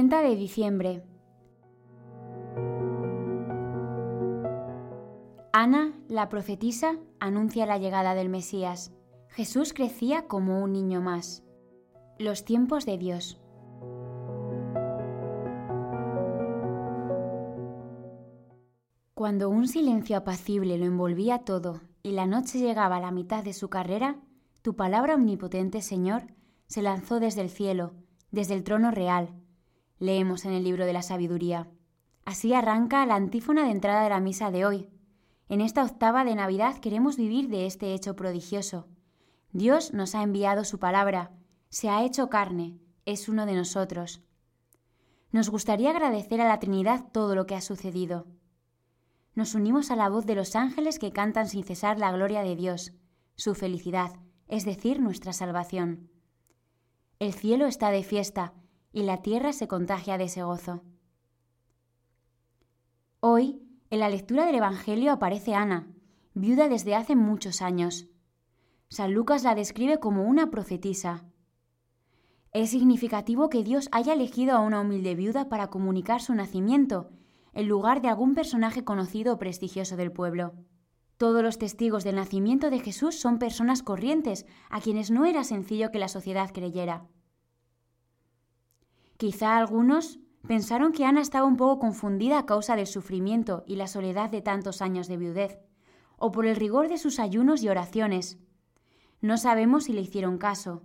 30 de diciembre. Ana, la profetisa, anuncia la llegada del Mesías. Jesús crecía como un niño más. Los tiempos de Dios. Cuando un silencio apacible lo envolvía todo y la noche llegaba a la mitad de su carrera, tu palabra omnipotente, Señor, se lanzó desde el cielo, desde el trono real. Leemos en el libro de la sabiduría. Así arranca la antífona de entrada de la misa de hoy. En esta octava de Navidad queremos vivir de este hecho prodigioso. Dios nos ha enviado su palabra, se ha hecho carne, es uno de nosotros. Nos gustaría agradecer a la Trinidad todo lo que ha sucedido nos unimos a la voz de los ángeles que cantan sin cesar la gloria de Dios, su felicidad, es decir, nuestra salvación. El cielo está de fiesta y la tierra se contagia de ese gozo. Hoy, en la lectura del Evangelio aparece Ana, viuda desde hace muchos años. San Lucas la describe como una profetisa. Es significativo que Dios haya elegido a una humilde viuda para comunicar su nacimiento en lugar de algún personaje conocido o prestigioso del pueblo. Todos los testigos del nacimiento de Jesús son personas corrientes, a quienes no era sencillo que la sociedad creyera. Quizá algunos pensaron que Ana estaba un poco confundida a causa del sufrimiento y la soledad de tantos años de viudez, o por el rigor de sus ayunos y oraciones. No sabemos si le hicieron caso.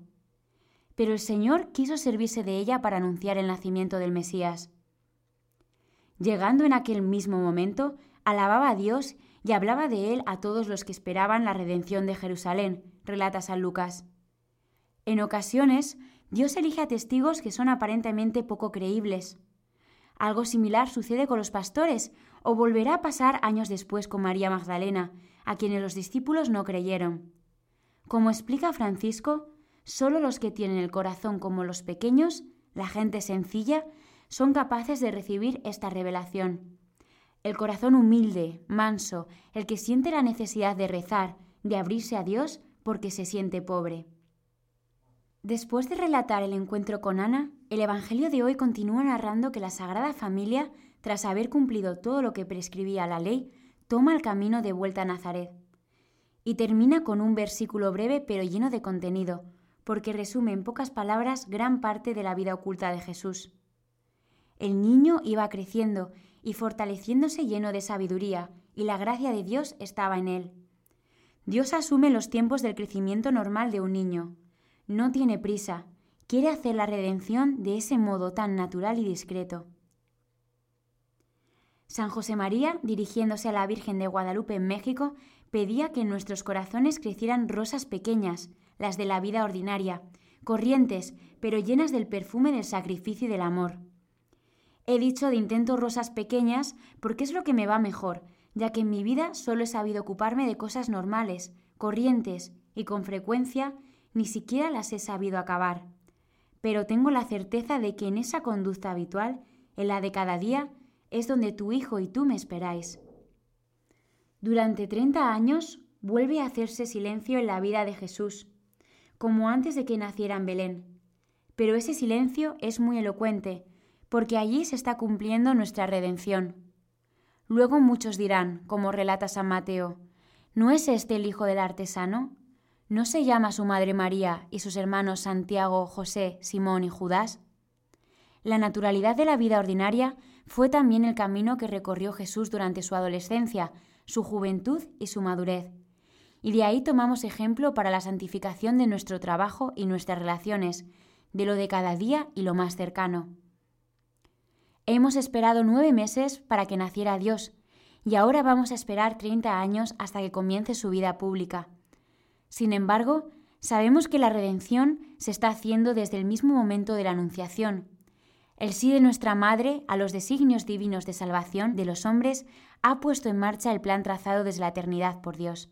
Pero el Señor quiso servirse de ella para anunciar el nacimiento del Mesías. Llegando en aquel mismo momento, alababa a Dios y hablaba de él a todos los que esperaban la redención de Jerusalén, relata San Lucas. En ocasiones, Dios elige a testigos que son aparentemente poco creíbles. Algo similar sucede con los pastores, o volverá a pasar años después con María Magdalena, a quienes los discípulos no creyeron. Como explica Francisco, solo los que tienen el corazón como los pequeños, la gente sencilla, son capaces de recibir esta revelación. El corazón humilde, manso, el que siente la necesidad de rezar, de abrirse a Dios porque se siente pobre. Después de relatar el encuentro con Ana, el Evangelio de hoy continúa narrando que la Sagrada Familia, tras haber cumplido todo lo que prescribía la ley, toma el camino de vuelta a Nazaret. Y termina con un versículo breve pero lleno de contenido, porque resume en pocas palabras gran parte de la vida oculta de Jesús. El niño iba creciendo y fortaleciéndose lleno de sabiduría, y la gracia de Dios estaba en él. Dios asume los tiempos del crecimiento normal de un niño. No tiene prisa, quiere hacer la redención de ese modo tan natural y discreto. San José María, dirigiéndose a la Virgen de Guadalupe en México, pedía que en nuestros corazones crecieran rosas pequeñas, las de la vida ordinaria, corrientes, pero llenas del perfume del sacrificio y del amor. He dicho de intento rosas pequeñas porque es lo que me va mejor, ya que en mi vida solo he sabido ocuparme de cosas normales, corrientes, y con frecuencia ni siquiera las he sabido acabar. Pero tengo la certeza de que en esa conducta habitual, en la de cada día, es donde tu hijo y tú me esperáis. Durante treinta años vuelve a hacerse silencio en la vida de Jesús, como antes de que naciera en Belén. Pero ese silencio es muy elocuente, porque allí se está cumpliendo nuestra redención. Luego muchos dirán, como relata San Mateo, ¿no es este el hijo del artesano? ¿No se llama su madre María y sus hermanos Santiago, José, Simón y Judas? La naturalidad de la vida ordinaria fue también el camino que recorrió Jesús durante su adolescencia, su juventud y su madurez. Y de ahí tomamos ejemplo para la santificación de nuestro trabajo y nuestras relaciones, de lo de cada día y lo más cercano. Hemos esperado nueve meses para que naciera Dios y ahora vamos a esperar treinta años hasta que comience su vida pública. Sin embargo, sabemos que la redención se está haciendo desde el mismo momento de la Anunciación. El sí de nuestra Madre a los designios divinos de salvación de los hombres ha puesto en marcha el plan trazado desde la eternidad por Dios.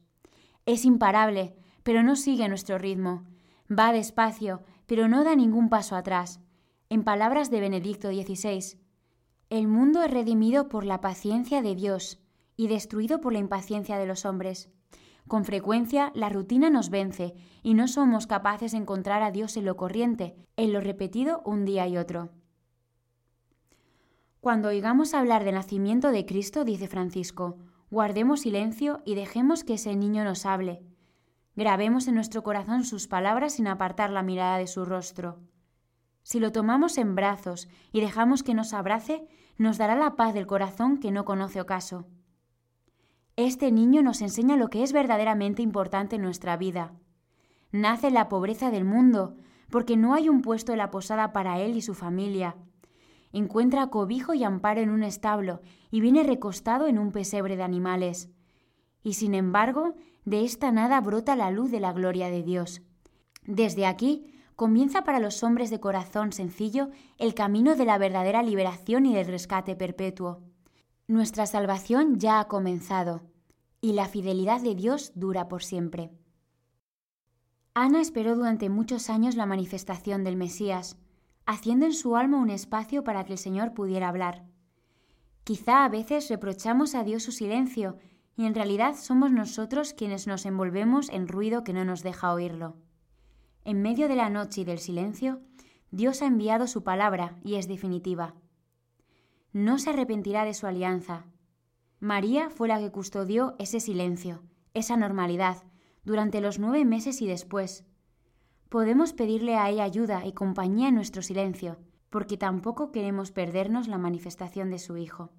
Es imparable, pero no sigue nuestro ritmo. Va despacio, pero no da ningún paso atrás. En palabras de Benedicto XVI, el mundo es redimido por la paciencia de Dios y destruido por la impaciencia de los hombres. Con frecuencia la rutina nos vence y no somos capaces de encontrar a Dios en lo corriente, en lo repetido un día y otro. Cuando oigamos hablar del nacimiento de Cristo, dice Francisco, guardemos silencio y dejemos que ese niño nos hable. Grabemos en nuestro corazón sus palabras sin apartar la mirada de su rostro. Si lo tomamos en brazos y dejamos que nos abrace, nos dará la paz del corazón que no conoce ocaso. Este niño nos enseña lo que es verdaderamente importante en nuestra vida. Nace en la pobreza del mundo, porque no hay un puesto en la posada para él y su familia, encuentra cobijo y amparo en un establo y viene recostado en un pesebre de animales. Y sin embargo, de esta nada brota la luz de la gloria de Dios. Desde aquí comienza para los hombres de corazón sencillo el camino de la verdadera liberación y del rescate perpetuo. Nuestra salvación ya ha comenzado, y la fidelidad de Dios dura por siempre. Ana esperó durante muchos años la manifestación del Mesías, haciendo en su alma un espacio para que el Señor pudiera hablar. Quizá a veces reprochamos a Dios su silencio y en realidad somos nosotros quienes nos envolvemos en ruido que no nos deja oírlo. En medio de la noche y del silencio, Dios ha enviado su palabra y es definitiva. No se arrepentirá de su alianza. María fue la que custodió ese silencio, esa normalidad, durante los nueve meses y después, podemos pedirle a ella ayuda y compañía en nuestro silencio, porque tampoco queremos perdernos la manifestación de su Hijo.